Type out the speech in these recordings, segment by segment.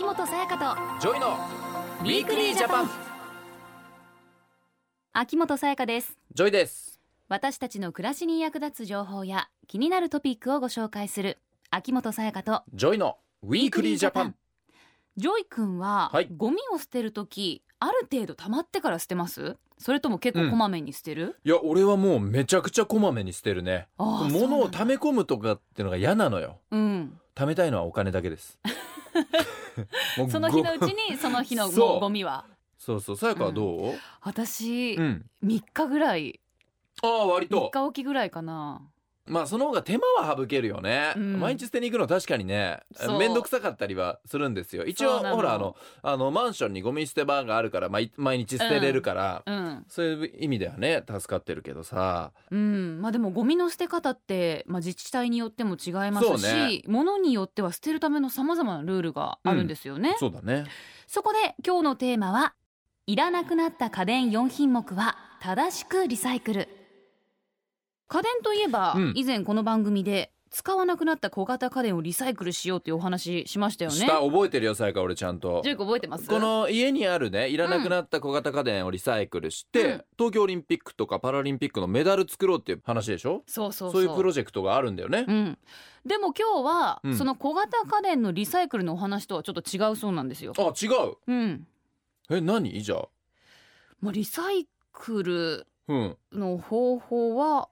秋元才加ジョイのウィークリージャパン。と秋元才加です。ジョイです。私たちの暮らしに役立つ情報や気になるトピックをご紹介する秋元才加とジョイの Weekly Japan。ジョイ君は、はい。ゴミを捨てるときある程度溜まってから捨てます？それとも結構こまめに捨てる、いや俺はもうめちゃくちゃこまめに捨てるね。物を溜め込むとかっていうのが嫌なのよ。なん。だ貯めたいのはお金だけです その日のうごちにその日のゴミは。そうそう。さやかはどう？私、うん、3日ぐらい。ああ割3と日おきぐらいかなまあその方が手間は省けるよね、うん。毎日捨てに行くの確かにね。そう。面倒くさかったりはするんですよ。一応そうなの。ほらあのあのマンションにゴミ捨て場があるから、まあい、毎日捨てれるから、うん。そういう意味ではね助かってるけどさ。うん。まあでもゴミの捨て方って、まあ、自治体によっても違いますそうし、ね。物によっては捨てるためのさまざまなルールがあるんですよね、そうだね。そこで今日のテーマはいらなくなった家電4品目は正しくリサイクル家電といえば、うん。以前この番組で使わなくなった小型家電をリサイクルしようっていうお話しましたよね。下覚えてるよさやか俺ちゃんと。ジュイク覚えてます？この家にあるねいらなくなった小型家電をリサイクルして、うん。東京オリンピックとかパラリンピックのメダル作ろうっていう話でしょ？そうそう。そういうプロジェクトがあるんだよね、うん、でも今日は、うん。その小型家電のリサイクルのお話とはちょっと違うそうなんですよ。あ違う？うん、え何？じゃあ。まあ、リサイクルうん。の方法は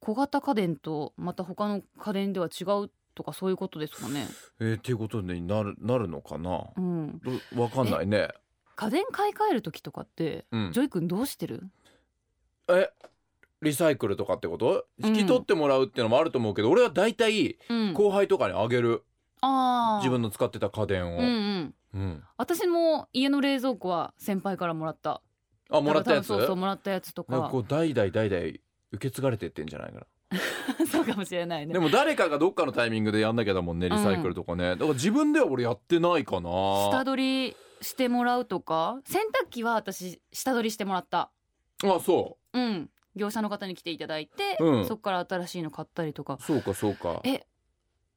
小型家電とまた他の家電では違うとかそういうことですかね。えー、っていうことになるなるのかな？うん、どわかんないね。家電買い替える時とかって、うん。ジョイ君どうしてる？えリサイクルとかってこと？うん。引き取ってもらうっていうのもあると思うけど、俺は大体うん、後輩とかにあげる、ああ自分の使ってた家電を、うんうん。うん。私も家の冷蔵庫は先輩からもらった。あもらったやつ？そうそうもらったやつとか。かこう代々代々受け継がれてってんじゃないかな。そうかもしれないね。でも誰かがどっかのタイミングでやんなきゃだもんねリサイクルとかね、だから自分では俺やってないかな。下取りしてもらうとか？洗濯機は私下取りしてもらった。あそう。ん。業者の方に来ていただいて、うん。そこから新しいの買ったりとか。うそうかそうか。え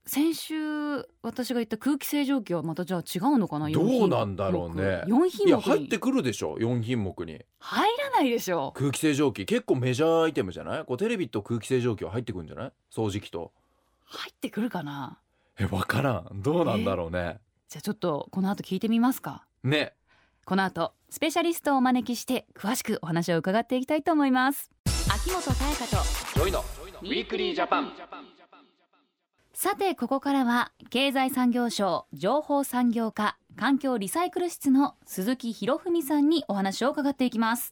先週私が言った空気清浄機はまたじゃあ違うのかな？どうなんだろうね。4品目いや入ってくるでしょ。4品目に。入らないでしょ。空気清浄機。結構メジャーアイテムじゃない？こうテレビと空気清浄機は入ってくるんじゃない？掃除機と。入ってくるかな？え分からん。どうなんだろうね。じゃあちょっとこの後聞いてみますか。ね。この後スペシャリストをお招きして詳しくお話を伺っていきたいと思います。秋元才加とジョイの Weekly Japanさてここからは経済産業省情報産業課環境リサイクル室の鈴木博文さんにお話を伺っていきます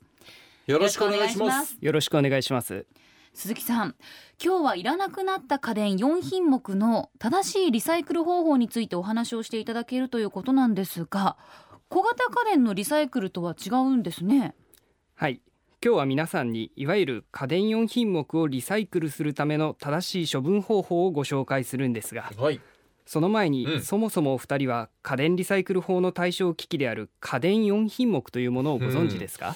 よろしくお願いしますよろしくお願いします。鈴木さん今日はいらなくなった家電4品目の正しいリサイクル方法についてお話をしていただけるということなんですが小型家電のリサイクルとは違うんですねはい。今日は皆さんにいわゆる家電4品目をリサイクルするための正しい処分方法をご紹介するんですが、はい。その前に、うん。そもそもお二人は家電リサイクル法の対象機器である家電4品目というものをご存知ですか、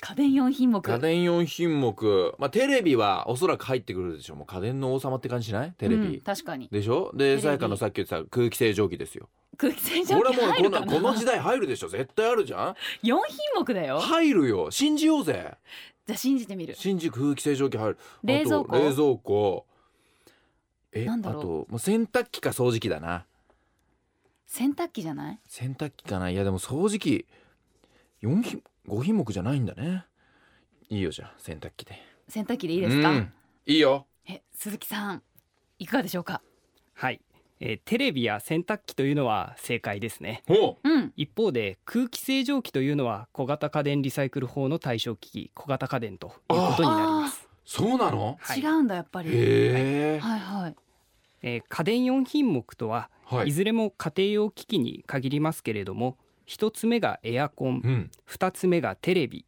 家電4品目。家電4品目。まあテレビはおそらく入ってくるでしょもう家電の王様って感じしない？テレビ、うん確かに。でしょ？でさやかのさっき言ってた空気清浄機ですよ。空気清浄機はもうこの入るかな？この時代入るでしょ？絶対あるじゃん？4品目だよ。入るよ。信じようぜ。じゃあ信じてみる。新宿空気清浄機入る。冷蔵庫。冷蔵庫。えなんだろう。あともう洗濯機か掃除機だな。洗濯機じゃない？洗濯機かな。いやでも掃除機4品5品目じゃないんだね。いいよじゃあ洗濯機で。洗濯機でいいですか、うん。いいよ。え鈴木さんいかがでしょうか？はい、えーテレビや洗濯機というのは正解ですね。ほう。ん。一方で空気清浄機というのは小型家電リサイクル法の対象機器小型家電ということになります。そうなの？はい。違うんだやっぱり。へえはいはい。えー家電4品目とは、はい。いずれも家庭用機器に限りますけれども一つ目がエアコン。うん。二つ目がテレビ。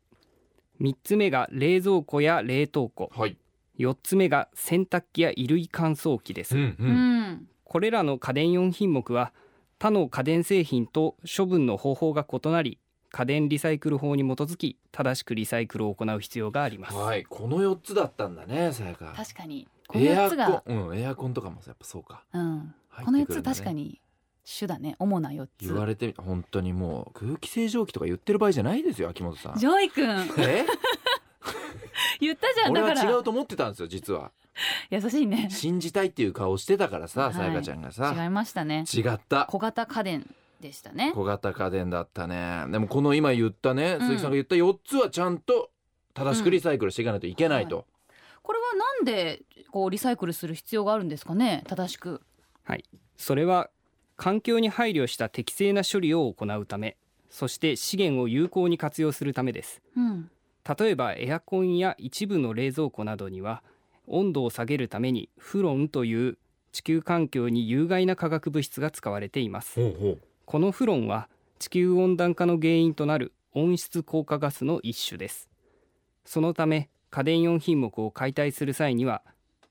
三つ目が冷蔵庫や冷凍庫。はい。四つ目が洗濯機や衣類乾燥機です、うんううん。んこれらの家電4品目は他の家電製品と処分の方法が異なり家電リサイクル法に基づき正しくリサイクルを行う必要があります、はい。この4つだったんだねさやか。確かに。この4エアコつがン。うんエアコンとかもやっぱそうか。うん。入この4つ確かに種だね主な4つ。言われてみ本当にもう空気清浄機とか言ってる場合じゃないですよ秋元さん。ジョイ君。え？言ったじゃんだ俺はから違うと思ってたんですよ実は。優しいね。信じたいっていう顔してたからさはい。さやかちゃんがさ。違いましたね。違った。小型家電でしたね。小型家電だったね。でもこの今言ったね鈴木さんが言った4つはちゃんと正しくリサイクルしていかないといけないと、これはなんでこうリサイクルする必要があるんですかね正しく。はい、それは環境に配慮した適正な処理を行うためそして資源を有効に活用するためです。うん。例えばエアコンや一部の冷蔵庫などには温度を下げるためにフロンという地球環境に有害な化学物質が使われています。ほうほう。このフロンは地球温暖化の原因となる温室効果ガスの一種です。そのため家電4品目を解体する際には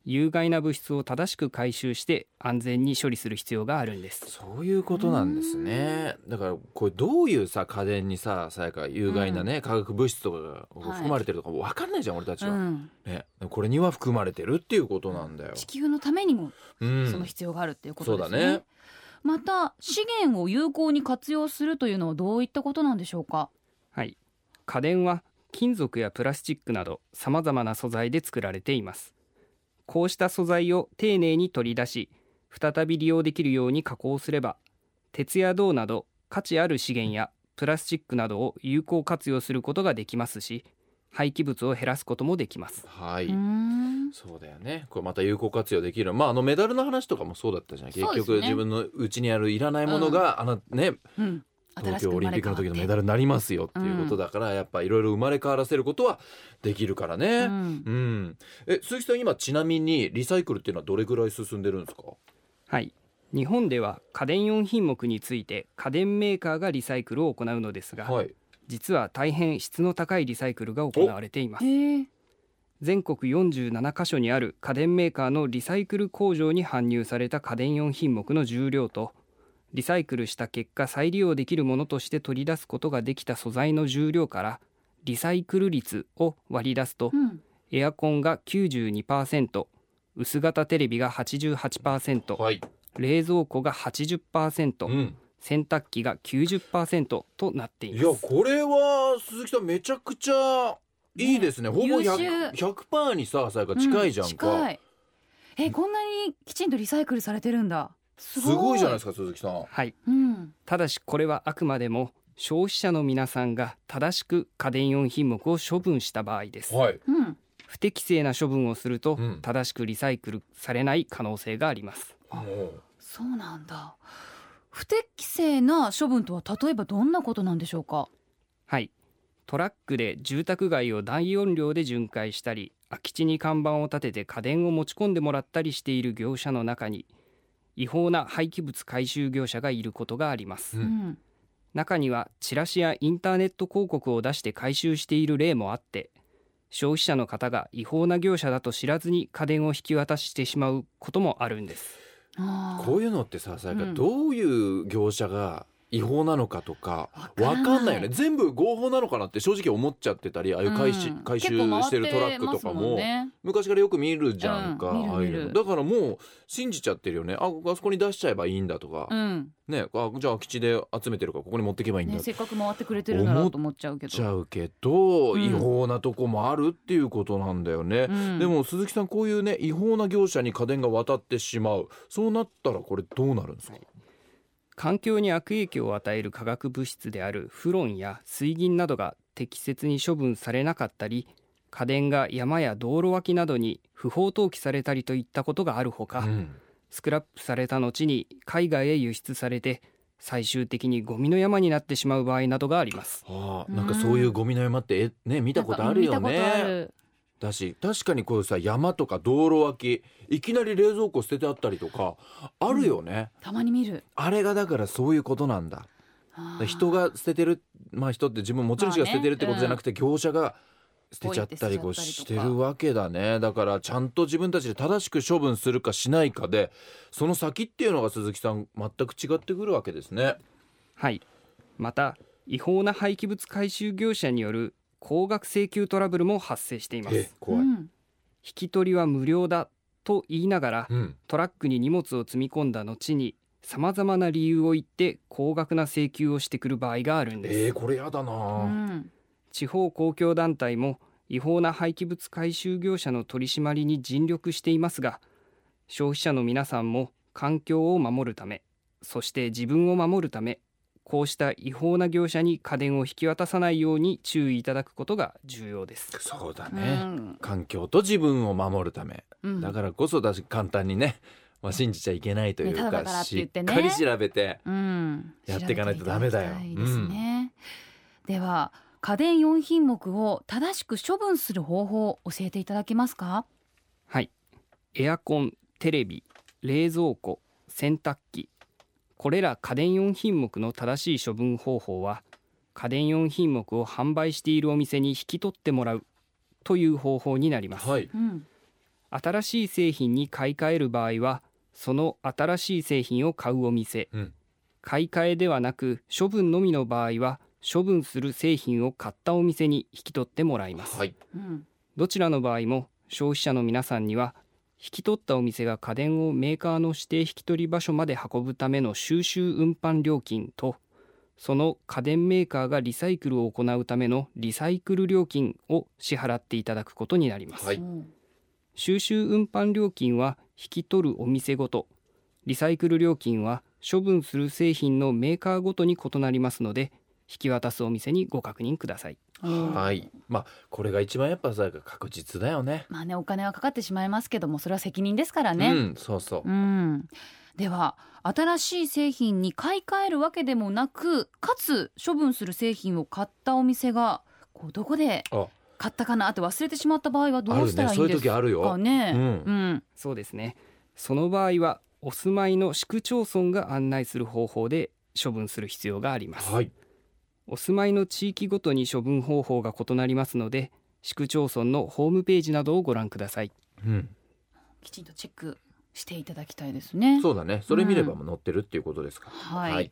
有害な物質を正しく回収して安全に処理する必要があるんです。そういうことなんですね。だからこれどういうさ家電にささやか有害なね、化学物質とかが含まれてるとか分かんないじゃん、俺たちは、うんね、これには含まれてるっていうことなんだよ、地球のためにもうん。その必要があるっていうことですね,、そうだね。また資源を有効に活用するというのはどういったことなんでしょうか？はい。家電は金属やプラスチックなどさまざまな素材で作られていますこうした素材を丁寧に取り出し再び利用できるように加工すれば鉄や銅など価値ある資源やプラスチックなどを有効活用することができますし廃棄物を減らすこともできます。はい、そうだよね。これまた有効活用できる。まああのメダルの話とかもそうだったじゃん。結局自分のうちにあるいらないものが、あのねうん東京オリンピックの時のメルダルになりますよっていうことだから、やっぱいろいろ生まれ変わらせることはできるからね。うん。うん、え鈴木さん今ちなみにリサイクルっていうのはどれぐらい進んでるんですか？はい。日本では家電4品目について家電メーカーがリサイクルを行うのですが、はい。実は大変質の高いリサイクルが行われています。全国47カ所にある家電メーカーのリサイクル工場に搬入された家電4品目の重量とリサイクルした結果再利用できるものとして取り出すことができた素材の重量からリサイクル率を割り出すとうん。エアコンが92%薄型テレビが88%はい、冷蔵庫が80%、うん、洗濯機が90%となっていいやますこれは鈴木さんめちゃくちゃいいですね。ほぼ優秀。100%, 100にささやか近いじゃんか、うん。近い。えこんなにきちんとリサイクルされてるんだすすごいじゃないですかか鈴木さん。はい。うん。ただしこれはあくまでも消費者の皆さんが正しく家電4品目を処分した場合です。はい、うん。不適正な処分をするとうん。正しくリサイクルされない可能性があります。もう。そうなんだ。不適正な処分とは例えばどんなことなんでしょうか？はい。トラックで住宅街を大音量で巡回したり空き地に看板を立てて家電を持ち込んでもらったりしている業者の中に違法な廃棄物回収業者がいることがあります、ううん。ん中にはチラシやインターネット広告を出して回収している例もあって消費者の方が違法な業者だと知らずに家電を引き渡してしまうこともあるんです。こういうのってささやかうん。どういう業者が違法なのかとかわかんないよね。全部合法なのかなって正直思っちゃってたりああいう回収,、うん回収してるトラックとかも。昔からよく見るじゃんか、ああいうの。だからもう信じちゃってるよね。ああそこに出しちゃえばいいんだとか、うん。ねあじゃあ空き地で集めてるからここに持ってけばいいんだね、せっかく回ってくれてるならと思っちゃうけど。ちゃうけど、うん。違法なとこもあるっていうことなんだよね、うん。でも鈴木さんこういうね違法な業者に家電が渡ってしまう。そうなったらこれどうなるんですか、環境に悪影響を与える化学物質であるフロンや水銀などが適切に処分されなかったり家電が山や道路脇などに不法投棄されたりといったことがあるほか、うん。スクラップされた後に海外へ輸出されて最終的にゴミの山になってしまう場合などがあります。ああなんかそういうゴミの山ってえね見たことあるよなんか見たことあねるだし確かにこういうさ山とか道路脇いきなり冷蔵庫捨ててあったりとかあるよね、たまに見る。あれがだからそういうことなんだ。人が捨ててるまあ人って自分持ち主が捨ててるってことじゃなくて、業者が捨てちゃったりこうしてるわけだね。だからちゃんと自分たちで正しく処分するかしないかでその先っていうのが鈴木さん全く違ってくるわけですね。はい。また違法な廃棄物回収業者による高額請求トラブルも発生しています。え怖い、うん。引き取りは無料だと言いながらうん。トラックに荷物を積み込んだ後にさまざまな理由を言って高額な請求をしてくる場合があるんです、えー、これやだうな、ん。地方公共団体も違法な廃棄物回収業者の取り締まりに尽力していますが消費者の皆さんも環境を守るためそして自分を守るためこうした違法な業者に家電を引き渡さないように注意いただくことが重要です。うそうだね、ん。環境と自分を守るため。うん。だからこそだし簡単にね、まあ、信じちゃいけないというか、ねかし言っかり調べてうん。やっていかないとダメだよ。では家電4品目を正しく処分する方法を教えていただけますか？はい。エアコンテレビ冷蔵庫洗濯機これら家電4品目の正しい処分方法は家電4品目を販売しているお店に引き取ってもらうという方法になります、はい。うん。新しい製品に買い替える場合はその新しい製品を買うお店、うん。買い替えではなく処分のみの場合は処分する製品を買ったお店に引き取ってもらいます、はい。うん。どちらの場合も消費者の皆さんには引き取ったお店が家電をメーカーの指定引き取り場所まで運ぶための収集運搬料金とその家電メーカーがリサイクルを行うためのリサイクル料金を支払っていただくことになります、はい。うん収集運搬料金は引き取るお店ごとリサイクル料金は処分する製品のメーカーごとに異なりますので引き渡すお店にご確認ください。うんはい。まあこれが一番やっぱさ確実だよね。まあねお金はかかってしまいますけどもそれは責任ですからね、うんそうそう。うん、では新しい製品に買い替えるわけでもなくかつ処分する製品を買ったお店がこうどこであ。買ったかな？って忘れてしまった場合はどうしたらいいんあるね。そういうですか時あるよ。ね。うん。うん。そうですね。その場合はお住まいの市区町村が案内する方法で処分する必要があります、はいお住まいの地域ごとに処分方法が異なりますので市区町村のホームページなどをご覧ください。うん。きちんとチェックしていただきたいですね。そうだね。それ見ればもう載ってるっていうことですか、はい、はい。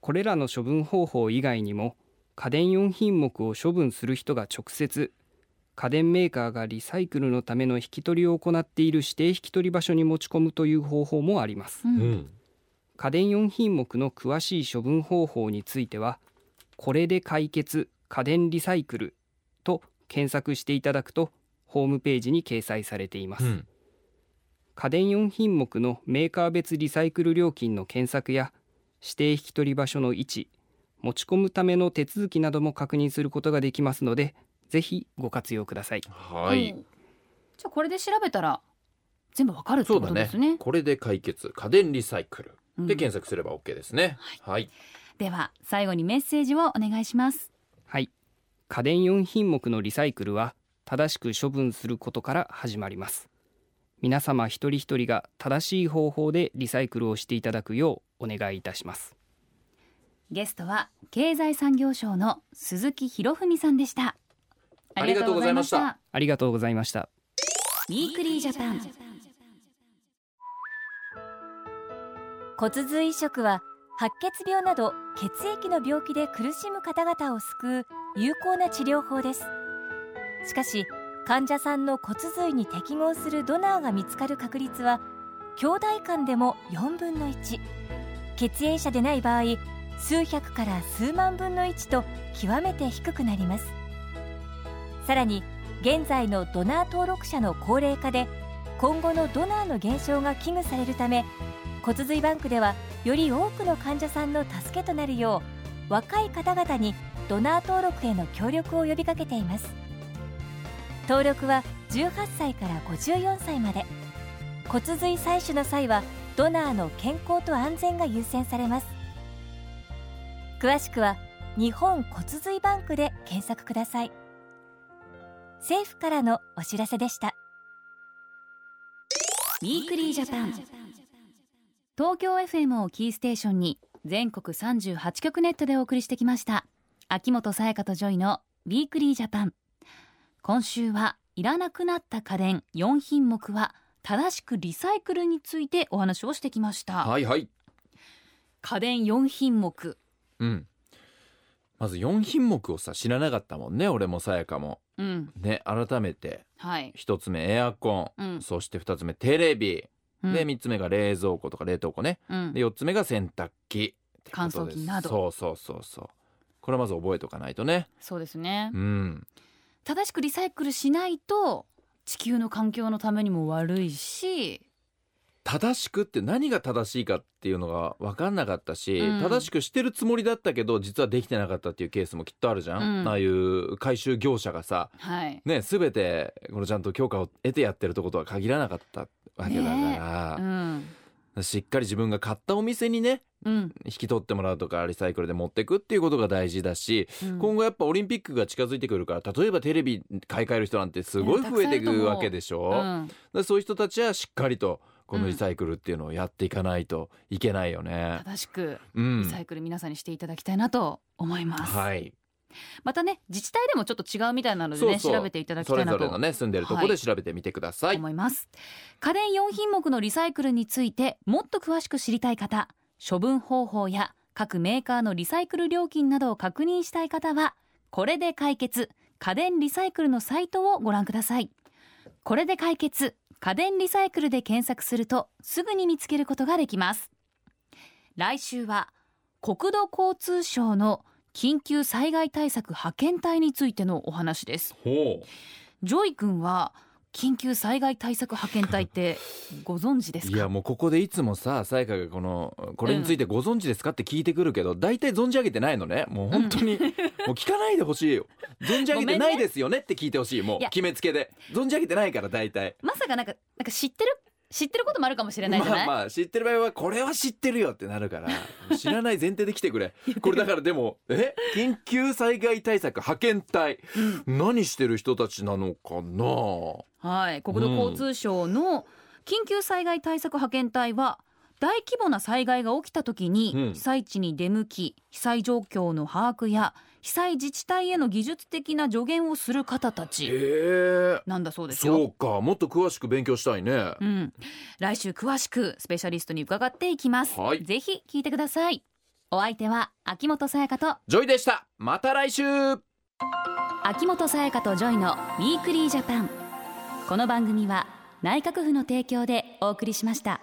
これらの処分方法以外にも家電4品目を処分する人が直接家電メーカーがリサイクルのための引き取りを行っている指定引き取り場所に持ち込むという方法もあります。うん。うん家電4品目の詳しい処分方法についてはこれで解決家電リサイクルと検索していただくとホームページに掲載されています、うん。家電4品目のメーカー別リサイクル料金の検索や指定引き取り場所の位置持ち込むための手続きなども確認することができますのでぜひご活用ください。はい、うん。じゃあこれで調べたら全部わかるってこそうだね。とですね。これで解決。家電リサイクル。うんで検索すれば OK ですね、はい。では最後にメッセージをお願いします。はい。家電4品目のリサイクルは正しく処分することから始まります。皆様一人一人が正しい方法でリサイクルをしていただくようお願いいたします。ゲストは経済産業省の鈴木博文さんでした。ありがとうございました。ありがとうございました。 Weekly Japan。骨髄移植は白血病など血液の病気で苦しむ方々を救う有効な治療法です。しかし患者さんの骨髄に適合するドナーが見つかる確率は兄弟間でも4分の1血縁者でない場合数百から数万分の1と極めて低くなります。さらに現在のドナー登録者の高齢化で今後のドナーの減少が危惧されるため骨髄バンクではより多くの患者さんの助けとなるよう若い方々にドナー登録への協力を呼びかけています。登録は18歳から54歳まで。骨髄採取の際はドナーの健康と安全が優先されます。詳しくは日本骨髄バンクで検索ください。政府からのお知らせでした。 Weekly Japan。東京 FM をキーステーションに全国38局ネットでお送りしてきました。秋元才加とジョイの Weekly Japan。今週はいらなくなった家電4品目は正しくリサイクルについてお話をしてきました、はいはい。家電4品目。うん。まず4品目をさ知らなかったもんね俺も才加も。うん。ね改めて。はい。1つ目エアコン、うん。そして2つ目テレビ。うんで3つ目が冷蔵庫とか冷凍庫ね。うん。で4つ目が洗濯機乾燥機など。そうそうそうそう。これはまず覚えておかないとね。そうですね。うん。正しくリサイクルしないと地球の環境のためにも悪いし。正しくって何が正しいかっていうのが分かんなかったし、うん。正しくしてるつもりだったけど実はできてなかったっていうケースもきっとあるじゃん、うん。ああいう回収業者がさはい。ね全てこのちゃんと許可を得てやってるとことは限らなかったわけだから、うん。しっかり自分が買ったお店にねうん。引き取ってもらうとかリサイクルで持ってくっていうことが大事だし、うん。今後やっぱオリンピックが近づいてくるから例えばテレビ買い替える人なんてすごい増えていくわけでしょ、う。んらそういう人たちはしっかりとこのリサイクルっていうのをやっていかないといけないよね。正しくうん。リサイクル皆さんにしていただきたいなと思います、はい、またね自治体でもちょっと違うみたいなのでね調べていただきそれたいなとぞれのね住んでるところで調べてみてください。思います、家電4品目のリサイクルについてもっと詳しく知りたい方処分方法や各メーカーのリサイクル料金などを確認したい方はこれで解決家電リサイクルのサイトをご覧ください。これで解決家電リサイクルで検索するとすぐに見つけることができます。来週は国土交通省の緊急災害対策派遣隊についてのお話です。ほジョイ君は緊急災害対策派遣隊ってご存知ですか？いやもうここでいつもさ才加がこのこれについてご存知ですかって聞いてくるけど大体存じ上げてないのね。もう本当に、もう聞かないでほしいよ。存じ上げてないですよねって聞いてほしいもう決めつけで。存じ上げてないから大体。まさかなんかなんか知ってる知ってることもあるかもしれないじゃない、まあまあ知ってる場合はこれは知ってるよってなるから 知らない前提で来てくれ。これだからでもえ？緊急災害対策派遣隊。何してる人たちなのかな？はい国土交通省の緊急災害対策派遣隊は大規模な災害が起きた時にうん。被災地に出向き被災状況の把握や被災自治体への技術的な助言をする方たへちえ。なんだそうですよ。そうか。もっと詳しく勉強したいね。うん、来週詳しくスペシャリストに伺っていきます、はい。ぜひ聞いてください。お相手は秋元才加と。ジョイでした。また来週。秋元才加とジョイの Weekly Japan。この番組は内閣府の提供でお送りしました